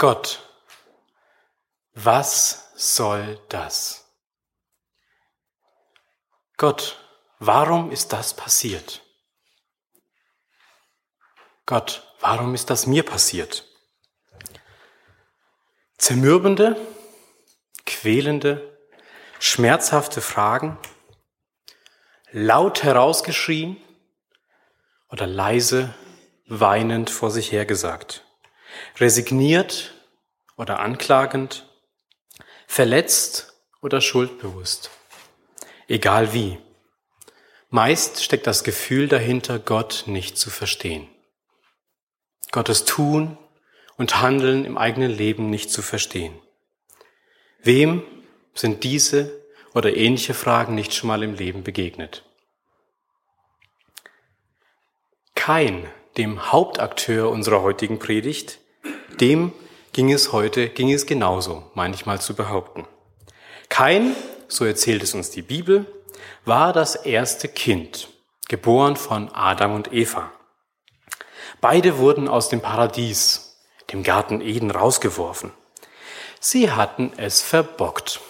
Gott, was soll das? Gott, warum ist das passiert? Gott, warum ist das mir passiert? Zermürbende, quälende, schmerzhafte Fragen, laut herausgeschrien oder leise weinend vor sich hergesagt, resigniert oder anklagend, verletzt oder schuldbewusst, egal wie. Meist steckt das Gefühl dahinter, Gott nicht zu verstehen. Gottes Tun und Handeln im eigenen Leben nicht zu verstehen. Wem sind diese oder ähnliche Fragen nicht schon mal im Leben begegnet? Kein, dem Hauptakteur unserer heutigen Predigt, dem ging es heute, ging es genauso, manchmal zu behaupten. Kein, so erzählt es uns die Bibel, war das erste Kind, geboren von Adam und Eva. Beide wurden aus dem Paradies, dem Garten Eden, rausgeworfen. Sie hatten es verbockt.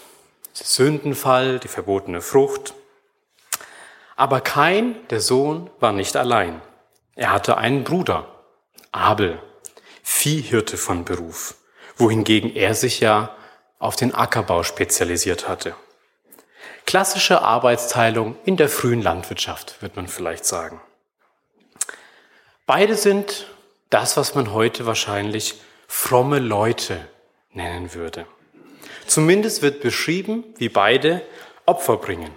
Sündenfall, die verbotene Frucht. Aber kein, der Sohn, war nicht allein. Er hatte einen Bruder, Abel, Viehhirte von Beruf, wohingegen er sich ja auf den Ackerbau spezialisiert hatte. Klassische Arbeitsteilung in der frühen Landwirtschaft, wird man vielleicht sagen. Beide sind das, was man heute wahrscheinlich fromme Leute nennen würde. Zumindest wird beschrieben, wie beide Opfer bringen.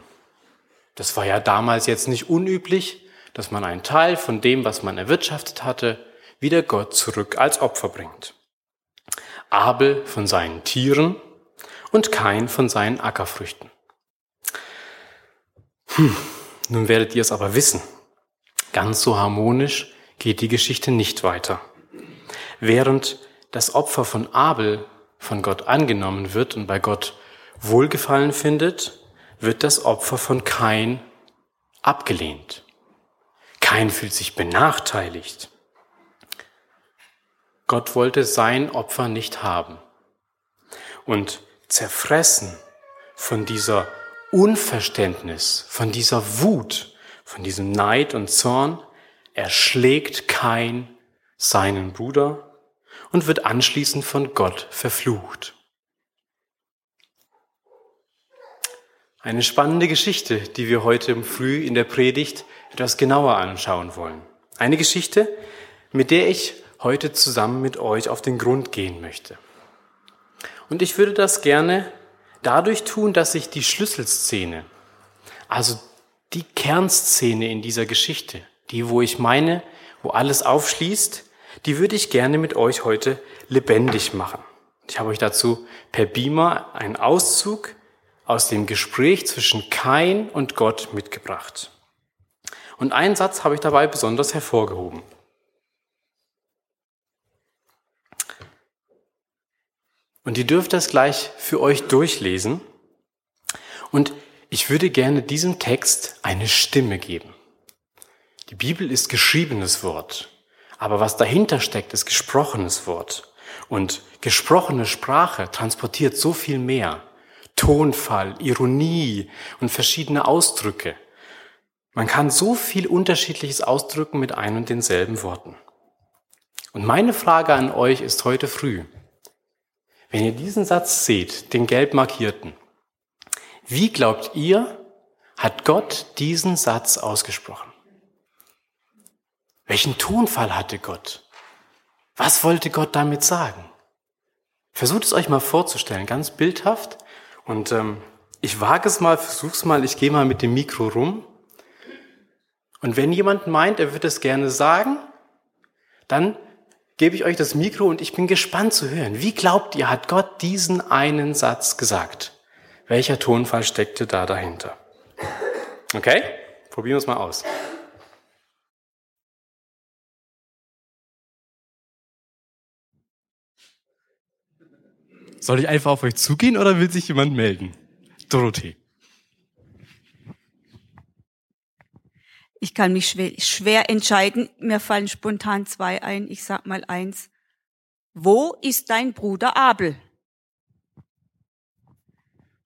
Das war ja damals jetzt nicht unüblich, dass man einen Teil von dem, was man erwirtschaftet hatte, wieder Gott zurück als Opfer bringt. Abel von seinen Tieren und Kain von seinen Ackerfrüchten. Hm, nun werdet ihr es aber wissen. Ganz so harmonisch geht die Geschichte nicht weiter. Während das Opfer von Abel von Gott angenommen wird und bei Gott Wohlgefallen findet, wird das Opfer von Kain abgelehnt. Kain fühlt sich benachteiligt. Gott wollte sein Opfer nicht haben. Und zerfressen von dieser Unverständnis, von dieser Wut, von diesem Neid und Zorn, erschlägt Kain seinen Bruder und wird anschließend von Gott verflucht. Eine spannende Geschichte, die wir heute früh in der Predigt etwas genauer anschauen wollen. Eine Geschichte, mit der ich heute zusammen mit euch auf den Grund gehen möchte. Und ich würde das gerne dadurch tun, dass ich die Schlüsselszene, also die Kernszene in dieser Geschichte, die, wo ich meine, wo alles aufschließt, die würde ich gerne mit euch heute lebendig machen. Ich habe euch dazu per Beamer einen Auszug aus dem Gespräch zwischen Kain und Gott mitgebracht. Und einen Satz habe ich dabei besonders hervorgehoben. Und ihr dürft das gleich für euch durchlesen. Und ich würde gerne diesem Text eine Stimme geben. Die Bibel ist geschriebenes Wort, aber was dahinter steckt, ist gesprochenes Wort. Und gesprochene Sprache transportiert so viel mehr. Tonfall, Ironie und verschiedene Ausdrücke. Man kann so viel Unterschiedliches ausdrücken mit ein und denselben Worten. Und meine Frage an euch ist heute früh, wenn ihr diesen Satz seht, den gelb markierten, wie glaubt ihr, hat Gott diesen Satz ausgesprochen? Welchen Tonfall hatte Gott? Was wollte Gott damit sagen? Versucht es euch mal vorzustellen, ganz bildhaft. Und ähm, ich wage es mal, versuch's mal, ich gehe mal mit dem Mikro rum. Und wenn jemand meint, er würde es gerne sagen, dann gebe ich euch das Mikro und ich bin gespannt zu hören. Wie glaubt ihr, hat Gott diesen einen Satz gesagt? Welcher Tonfall steckte da dahinter? Okay? Probieren wir es mal aus. Soll ich einfach auf euch zugehen oder will sich jemand melden? Dorothee. Ich kann mich schwer, schwer entscheiden. Mir fallen spontan zwei ein. Ich sag mal eins. wo ist dein Bruder Abel?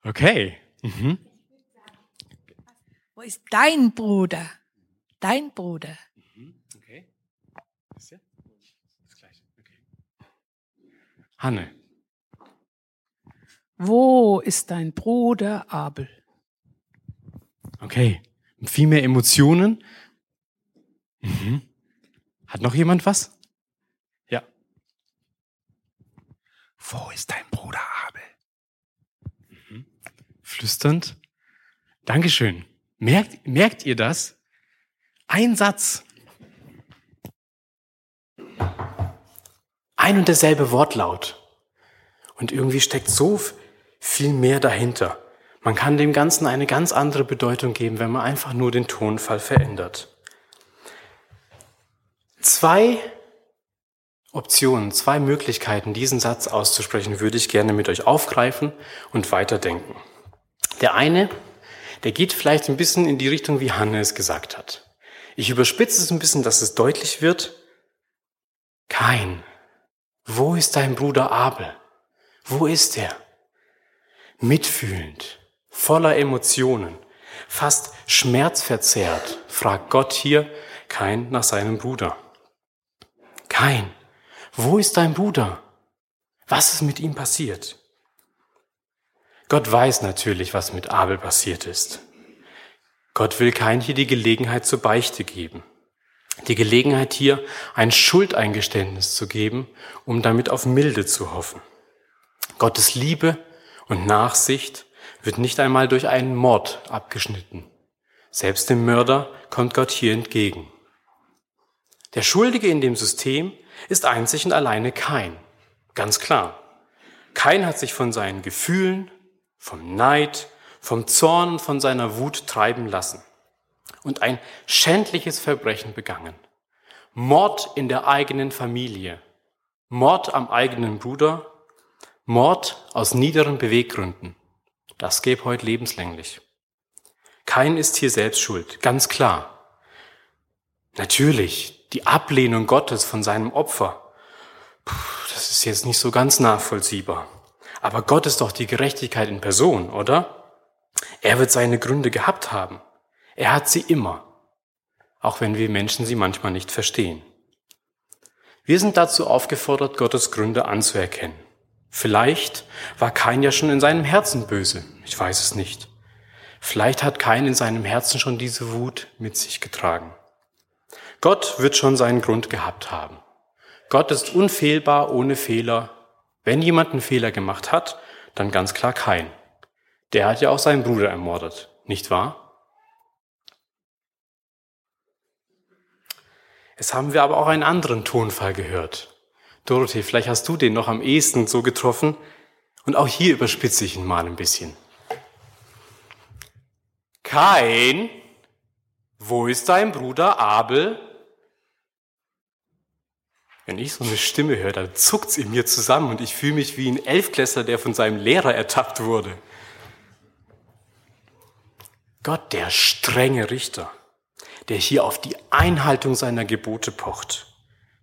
Okay. Mhm. Wo ist dein Bruder? Dein Bruder. Okay. Das gleiche. Okay. Hanne. Wo ist dein Bruder Abel? Okay. Viel mehr Emotionen. Mhm. Hat noch jemand was? Ja. Wo ist dein Bruder Abel? Mhm. Flüsternd. Dankeschön. Merkt, merkt ihr das? Ein Satz. Ein und derselbe Wortlaut. Und irgendwie steckt so viel mehr dahinter. Man kann dem Ganzen eine ganz andere Bedeutung geben, wenn man einfach nur den Tonfall verändert. Zwei Optionen, zwei Möglichkeiten, diesen Satz auszusprechen, würde ich gerne mit euch aufgreifen und weiterdenken. Der eine, der geht vielleicht ein bisschen in die Richtung, wie Hanne es gesagt hat. Ich überspitze es ein bisschen, dass es deutlich wird. Kein. Wo ist dein Bruder Abel? Wo ist er? Mitfühlend, voller Emotionen, fast schmerzverzerrt, fragt Gott hier Kain nach seinem Bruder. Kain, wo ist dein Bruder? Was ist mit ihm passiert? Gott weiß natürlich, was mit Abel passiert ist. Gott will Kain hier die Gelegenheit zur Beichte geben. Die Gelegenheit hier, ein Schuldeingeständnis zu geben, um damit auf Milde zu hoffen. Gottes Liebe und Nachsicht wird nicht einmal durch einen Mord abgeschnitten. Selbst dem Mörder kommt Gott hier entgegen. Der Schuldige in dem System ist einzig und alleine Kein. Ganz klar. Kein hat sich von seinen Gefühlen, vom Neid, vom Zorn, von seiner Wut treiben lassen und ein schändliches Verbrechen begangen. Mord in der eigenen Familie, Mord am eigenen Bruder, Mord aus niederen Beweggründen. Das gäbe heute lebenslänglich. Kein ist hier selbst schuld, ganz klar. Natürlich, die Ablehnung Gottes von seinem Opfer, das ist jetzt nicht so ganz nachvollziehbar. Aber Gott ist doch die Gerechtigkeit in Person, oder? Er wird seine Gründe gehabt haben. Er hat sie immer, auch wenn wir Menschen sie manchmal nicht verstehen. Wir sind dazu aufgefordert, Gottes Gründe anzuerkennen. Vielleicht war Kain ja schon in seinem Herzen böse, ich weiß es nicht. Vielleicht hat Kain in seinem Herzen schon diese Wut mit sich getragen. Gott wird schon seinen Grund gehabt haben. Gott ist unfehlbar, ohne Fehler. Wenn jemand einen Fehler gemacht hat, dann ganz klar Kain. Der hat ja auch seinen Bruder ermordet, nicht wahr? Jetzt haben wir aber auch einen anderen Tonfall gehört. Dorothee, vielleicht hast du den noch am ehesten so getroffen. Und auch hier überspitze ich ihn mal ein bisschen. Kein, wo ist dein Bruder Abel? Wenn ich so eine Stimme höre, dann zuckt's in mir zusammen und ich fühle mich wie ein Elfklässler, der von seinem Lehrer ertappt wurde. Gott, der strenge Richter, der hier auf die Einhaltung seiner Gebote pocht.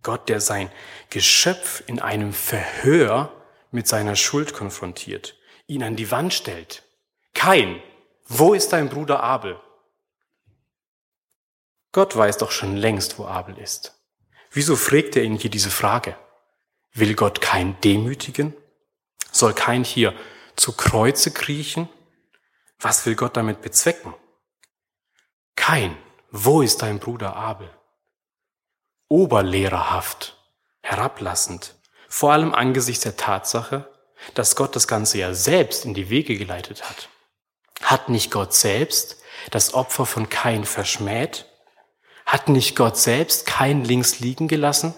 Gott, der sein Geschöpf in einem Verhör mit seiner Schuld konfrontiert, ihn an die Wand stellt. Kein, wo ist dein Bruder Abel? Gott weiß doch schon längst, wo Abel ist. Wieso fragt er ihn hier diese Frage? Will Gott kein demütigen? Soll kein hier zu Kreuze kriechen? Was will Gott damit bezwecken? Kein, wo ist dein Bruder Abel? Oberlehrerhaft, herablassend, vor allem angesichts der Tatsache, dass Gott das Ganze ja selbst in die Wege geleitet hat. Hat nicht Gott selbst das Opfer von Kain verschmäht? Hat nicht Gott selbst Kain links liegen gelassen?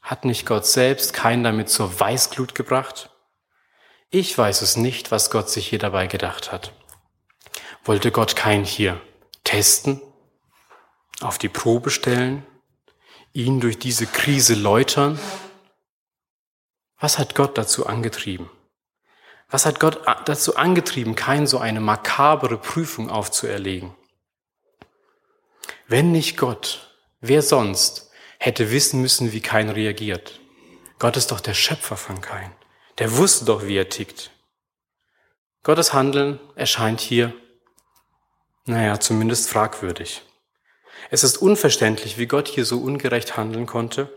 Hat nicht Gott selbst Kain damit zur Weißglut gebracht? Ich weiß es nicht, was Gott sich hier dabei gedacht hat. Wollte Gott Kain hier testen, auf die Probe stellen, ihn durch diese Krise läutern? Was hat Gott dazu angetrieben? Was hat Gott dazu angetrieben, kein so eine makabere Prüfung aufzuerlegen? Wenn nicht Gott, wer sonst hätte wissen müssen, wie kein reagiert? Gott ist doch der Schöpfer von Kain. Der wusste doch, wie er tickt. Gottes Handeln erscheint hier, naja, zumindest fragwürdig. Es ist unverständlich, wie Gott hier so ungerecht handeln konnte.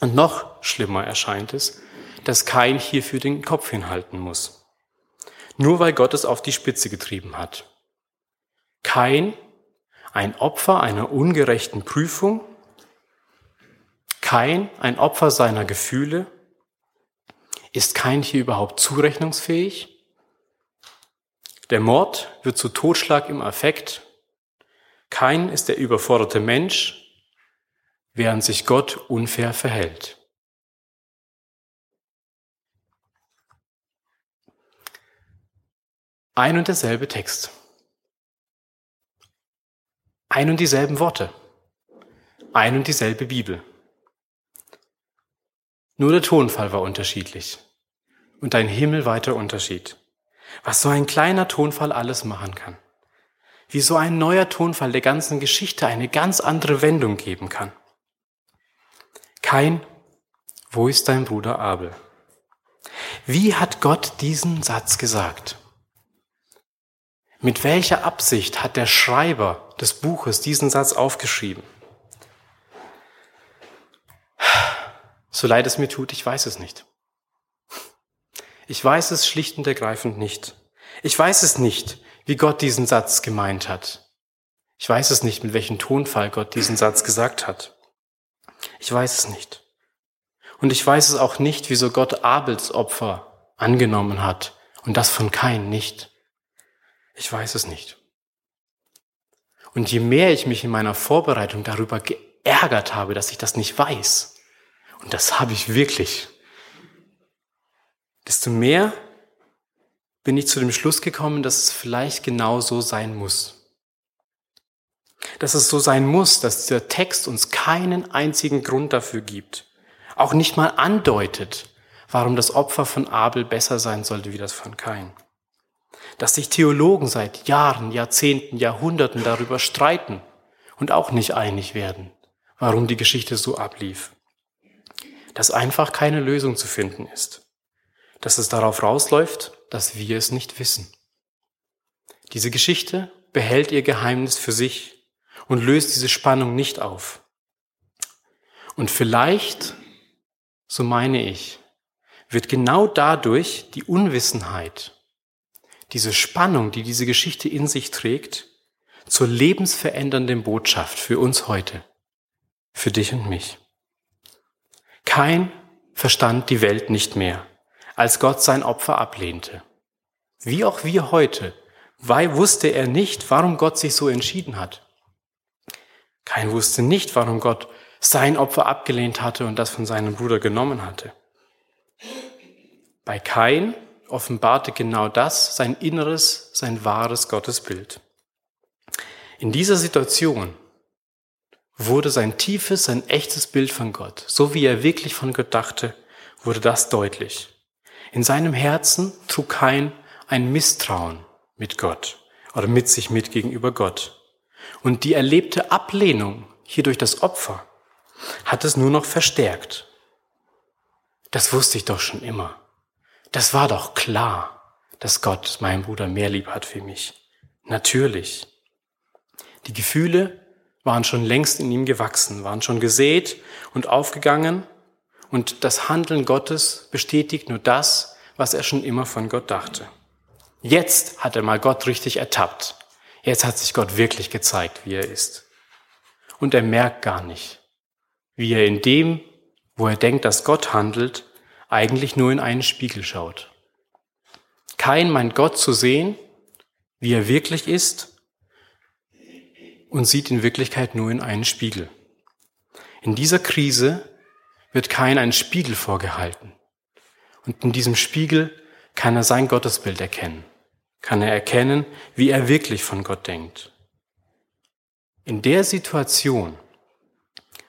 Und noch schlimmer erscheint es, dass Kain hierfür den Kopf hinhalten muss. Nur weil Gott es auf die Spitze getrieben hat. Kain, ein Opfer einer ungerechten Prüfung, Kain, ein Opfer seiner Gefühle, ist Kain hier überhaupt zurechnungsfähig? Der Mord wird zu Totschlag im Affekt. Kain ist der überforderte Mensch, während sich Gott unfair verhält. Ein und derselbe Text. Ein und dieselben Worte. Ein und dieselbe Bibel. Nur der Tonfall war unterschiedlich und ein himmelweiter Unterschied. Was so ein kleiner Tonfall alles machen kann. Wie so ein neuer Tonfall der ganzen Geschichte eine ganz andere Wendung geben kann. Kein, wo ist dein Bruder Abel? Wie hat Gott diesen Satz gesagt? Mit welcher Absicht hat der Schreiber des Buches diesen Satz aufgeschrieben? So leid es mir tut, ich weiß es nicht. Ich weiß es schlicht und ergreifend nicht. Ich weiß es nicht, wie Gott diesen Satz gemeint hat. Ich weiß es nicht, mit welchem Tonfall Gott diesen Satz gesagt hat. Ich weiß es nicht. Und ich weiß es auch nicht, wieso Gott Abels Opfer angenommen hat und das von Kain nicht. Ich weiß es nicht. Und je mehr ich mich in meiner Vorbereitung darüber geärgert habe, dass ich das nicht weiß, und das habe ich wirklich, desto mehr bin ich zu dem Schluss gekommen, dass es vielleicht genau so sein muss. Dass es so sein muss, dass dieser Text uns keinen einzigen Grund dafür gibt, auch nicht mal andeutet, warum das Opfer von Abel besser sein sollte wie das von Kain dass sich Theologen seit Jahren, Jahrzehnten, Jahrhunderten darüber streiten und auch nicht einig werden, warum die Geschichte so ablief. Dass einfach keine Lösung zu finden ist. Dass es darauf rausläuft, dass wir es nicht wissen. Diese Geschichte behält ihr Geheimnis für sich und löst diese Spannung nicht auf. Und vielleicht, so meine ich, wird genau dadurch die Unwissenheit diese Spannung, die diese Geschichte in sich trägt, zur lebensverändernden Botschaft für uns heute, für dich und mich. Kein verstand die Welt nicht mehr, als Gott sein Opfer ablehnte. Wie auch wir heute, weil wusste er nicht, warum Gott sich so entschieden hat. Kein wusste nicht, warum Gott sein Opfer abgelehnt hatte und das von seinem Bruder genommen hatte. Bei Kain offenbarte genau das, sein inneres, sein wahres Gottesbild. In dieser Situation wurde sein tiefes, sein echtes Bild von Gott, so wie er wirklich von Gott dachte, wurde das deutlich. In seinem Herzen trug kein ein Misstrauen mit Gott oder mit sich mit gegenüber Gott. Und die erlebte Ablehnung hier durch das Opfer hat es nur noch verstärkt. Das wusste ich doch schon immer. Das war doch klar, dass Gott meinen Bruder mehr lieb hat wie mich. Natürlich. Die Gefühle waren schon längst in ihm gewachsen, waren schon gesät und aufgegangen und das Handeln Gottes bestätigt nur das, was er schon immer von Gott dachte. Jetzt hat er mal Gott richtig ertappt. Jetzt hat sich Gott wirklich gezeigt, wie er ist. Und er merkt gar nicht, wie er in dem, wo er denkt, dass Gott handelt, eigentlich nur in einen Spiegel schaut. Kein meint Gott zu sehen, wie er wirklich ist, und sieht in Wirklichkeit nur in einen Spiegel. In dieser Krise wird kein ein Spiegel vorgehalten. Und in diesem Spiegel kann er sein Gottesbild erkennen, kann er erkennen, wie er wirklich von Gott denkt. In der Situation,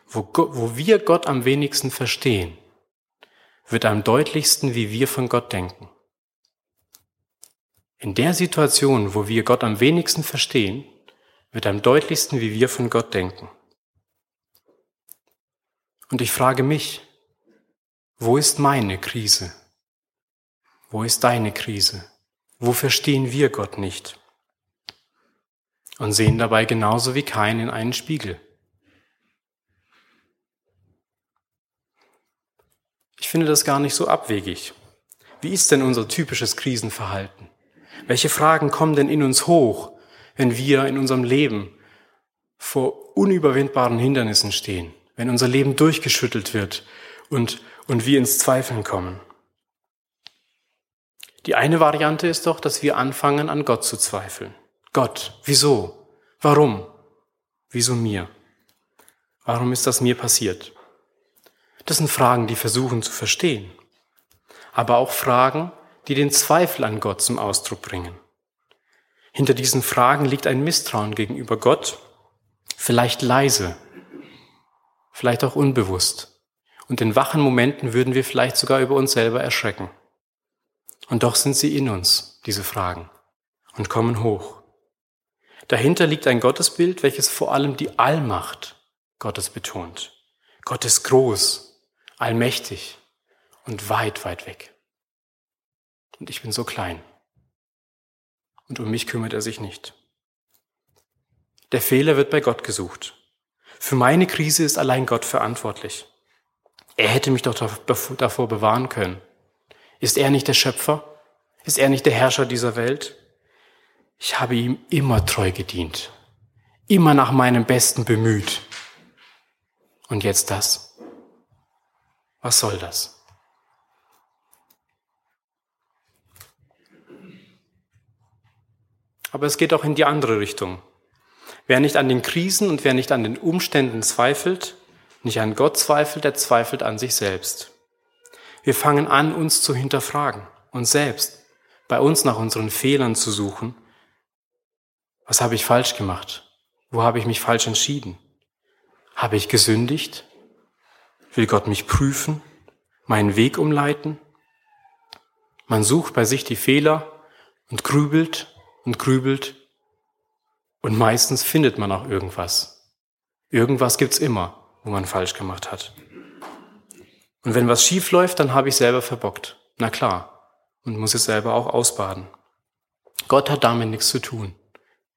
wo, wo wir Gott am wenigsten verstehen, wird am deutlichsten, wie wir von Gott denken. In der Situation, wo wir Gott am wenigsten verstehen, wird am deutlichsten, wie wir von Gott denken. Und ich frage mich, Wo ist meine Krise? Wo ist deine Krise? Wo verstehen wir Gott nicht? Und sehen dabei genauso wie kein in einen Spiegel. Ich finde das gar nicht so abwegig. Wie ist denn unser typisches Krisenverhalten? Welche Fragen kommen denn in uns hoch, wenn wir in unserem Leben vor unüberwindbaren Hindernissen stehen, wenn unser Leben durchgeschüttelt wird und, und wir ins Zweifeln kommen? Die eine Variante ist doch, dass wir anfangen, an Gott zu zweifeln. Gott, wieso? Warum? Wieso mir? Warum ist das mir passiert? Das sind Fragen, die versuchen zu verstehen, aber auch Fragen, die den Zweifel an Gott zum Ausdruck bringen. Hinter diesen Fragen liegt ein Misstrauen gegenüber Gott, vielleicht leise, vielleicht auch unbewusst. Und in wachen Momenten würden wir vielleicht sogar über uns selber erschrecken. Und doch sind sie in uns, diese Fragen, und kommen hoch. Dahinter liegt ein Gottesbild, welches vor allem die Allmacht Gottes betont. Gott ist groß, allmächtig und weit, weit weg. Und ich bin so klein. Und um mich kümmert er sich nicht. Der Fehler wird bei Gott gesucht. Für meine Krise ist allein Gott verantwortlich. Er hätte mich doch davor bewahren können. Ist er nicht der Schöpfer? Ist er nicht der Herrscher dieser Welt? Ich habe ihm immer treu gedient, immer nach meinem Besten bemüht. Und jetzt das? Was soll das? Aber es geht auch in die andere Richtung. Wer nicht an den Krisen und wer nicht an den Umständen zweifelt, nicht an Gott zweifelt, der zweifelt an sich selbst. Wir fangen an, uns zu hinterfragen, uns selbst, bei uns nach unseren Fehlern zu suchen. Was habe ich falsch gemacht? Wo habe ich mich falsch entschieden? Habe ich gesündigt? Will Gott mich prüfen, meinen Weg umleiten? Man sucht bei sich die Fehler und grübelt und grübelt und meistens findet man auch irgendwas. Irgendwas gibt's immer, wo man falsch gemacht hat. Und wenn was schief läuft, dann habe ich selber verbockt. Na klar. Und muss es selber auch ausbaden. Gott hat damit nichts zu tun.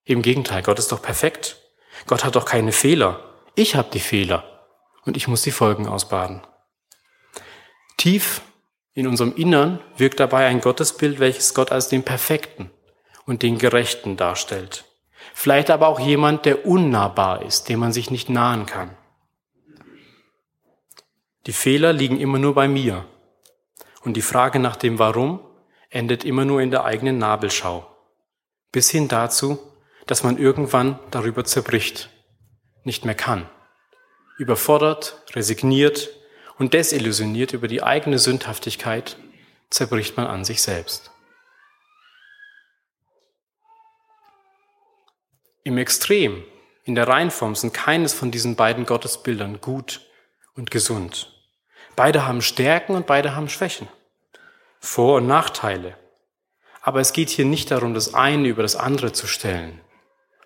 Im Gegenteil, Gott ist doch perfekt. Gott hat doch keine Fehler. Ich habe die Fehler. Und ich muss die Folgen ausbaden. Tief in unserem Innern wirkt dabei ein Gottesbild, welches Gott als den Perfekten, und den Gerechten darstellt. Vielleicht aber auch jemand, der unnahbar ist, dem man sich nicht nahen kann. Die Fehler liegen immer nur bei mir. Und die Frage nach dem Warum endet immer nur in der eigenen Nabelschau. Bis hin dazu, dass man irgendwann darüber zerbricht, nicht mehr kann. Überfordert, resigniert und desillusioniert über die eigene Sündhaftigkeit zerbricht man an sich selbst. Im Extrem, in der Reinform sind keines von diesen beiden Gottesbildern gut und gesund. Beide haben Stärken und beide haben Schwächen, Vor- und Nachteile. Aber es geht hier nicht darum, das eine über das andere zu stellen,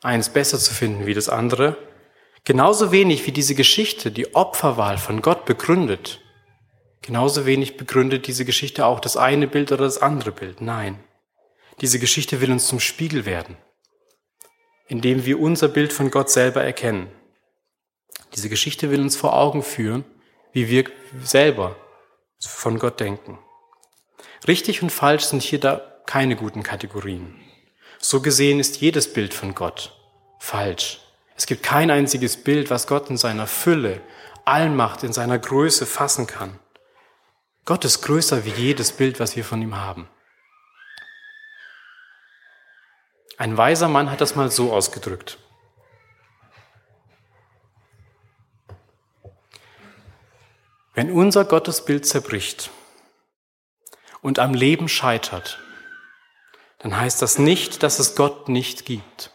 eins besser zu finden wie das andere, genauso wenig wie diese Geschichte die Opferwahl von Gott begründet. Genauso wenig begründet diese Geschichte auch das eine Bild oder das andere Bild. Nein, diese Geschichte will uns zum Spiegel werden indem wir unser Bild von Gott selber erkennen. Diese Geschichte will uns vor Augen führen, wie wir selber von Gott denken. Richtig und falsch sind hier da keine guten Kategorien. So gesehen ist jedes Bild von Gott falsch. Es gibt kein einziges Bild, was Gott in seiner Fülle, Allmacht, in seiner Größe fassen kann. Gott ist größer wie jedes Bild, was wir von ihm haben. Ein weiser Mann hat das mal so ausgedrückt. Wenn unser Gottesbild zerbricht und am Leben scheitert, dann heißt das nicht, dass es Gott nicht gibt.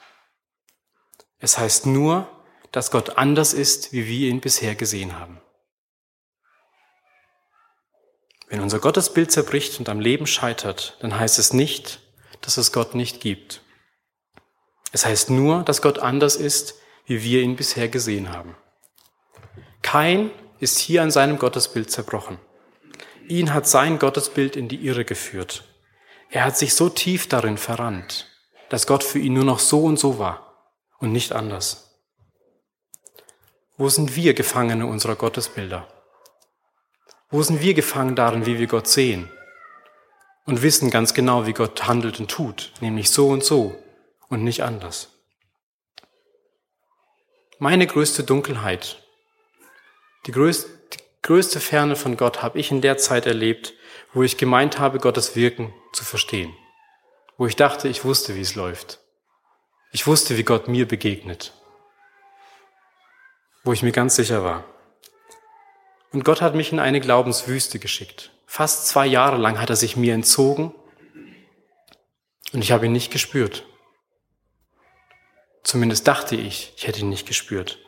Es heißt nur, dass Gott anders ist, wie wir ihn bisher gesehen haben. Wenn unser Gottesbild zerbricht und am Leben scheitert, dann heißt es nicht, dass es Gott nicht gibt. Es heißt nur, dass Gott anders ist, wie wir ihn bisher gesehen haben. Kein ist hier an seinem Gottesbild zerbrochen. Ihn hat sein Gottesbild in die Irre geführt. Er hat sich so tief darin verrannt, dass Gott für ihn nur noch so und so war und nicht anders. Wo sind wir Gefangene unserer Gottesbilder? Wo sind wir gefangen darin, wie wir Gott sehen und wissen ganz genau, wie Gott handelt und tut, nämlich so und so und nicht anders? Meine größte Dunkelheit, die größte, die größte Ferne von Gott habe ich in der Zeit erlebt, wo ich gemeint habe, Gottes Wirken zu verstehen. Wo ich dachte, ich wusste, wie es läuft. Ich wusste, wie Gott mir begegnet. Wo ich mir ganz sicher war. Und Gott hat mich in eine Glaubenswüste geschickt. Fast zwei Jahre lang hat er sich mir entzogen und ich habe ihn nicht gespürt. Zumindest dachte ich, ich hätte ihn nicht gespürt.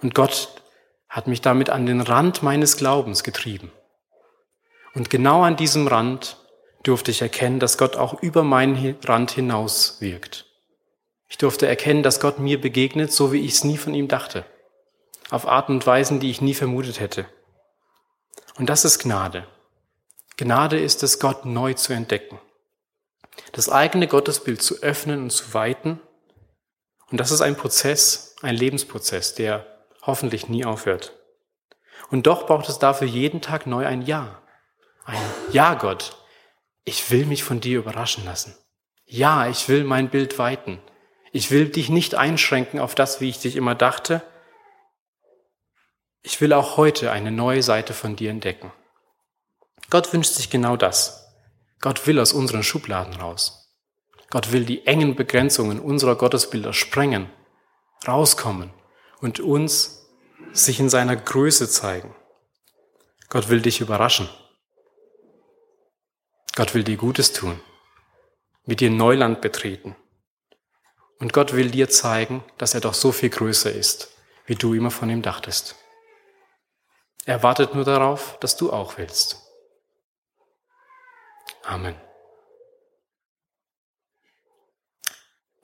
Und Gott hat mich damit an den Rand meines Glaubens getrieben. Und genau an diesem Rand durfte ich erkennen, dass Gott auch über meinen Rand hinaus wirkt. Ich durfte erkennen, dass Gott mir begegnet, so wie ich es nie von ihm dachte. Auf Arten und Weisen, die ich nie vermutet hätte. Und das ist Gnade. Gnade ist es, Gott neu zu entdecken. Das eigene Gottesbild zu öffnen und zu weiten. Und das ist ein Prozess, ein Lebensprozess, der hoffentlich nie aufhört. Und doch braucht es dafür jeden Tag neu ein Ja. Ein Ja, Gott. Ich will mich von dir überraschen lassen. Ja, ich will mein Bild weiten. Ich will dich nicht einschränken auf das, wie ich dich immer dachte. Ich will auch heute eine neue Seite von dir entdecken. Gott wünscht sich genau das. Gott will aus unseren Schubladen raus. Gott will die engen Begrenzungen unserer Gottesbilder sprengen, rauskommen und uns sich in seiner Größe zeigen. Gott will dich überraschen. Gott will dir Gutes tun, mit dir Neuland betreten. Und Gott will dir zeigen, dass er doch so viel größer ist, wie du immer von ihm dachtest. Er wartet nur darauf, dass du auch willst. Amen.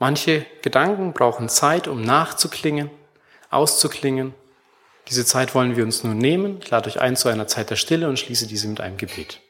Manche Gedanken brauchen Zeit, um nachzuklingen, auszuklingen diese Zeit wollen wir uns nun nehmen. Lade euch ein zu einer Zeit der Stille und schließe diese mit einem Gebet.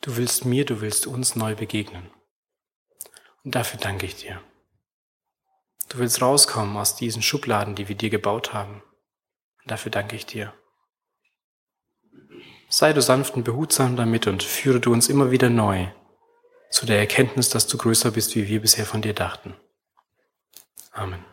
Du willst mir, du willst uns neu begegnen. Und dafür danke ich dir. Du willst rauskommen aus diesen Schubladen, die wir dir gebaut haben. Und dafür danke ich dir. Sei du sanft und behutsam damit und führe du uns immer wieder neu zu der Erkenntnis, dass du größer bist, wie wir bisher von dir dachten. Amen.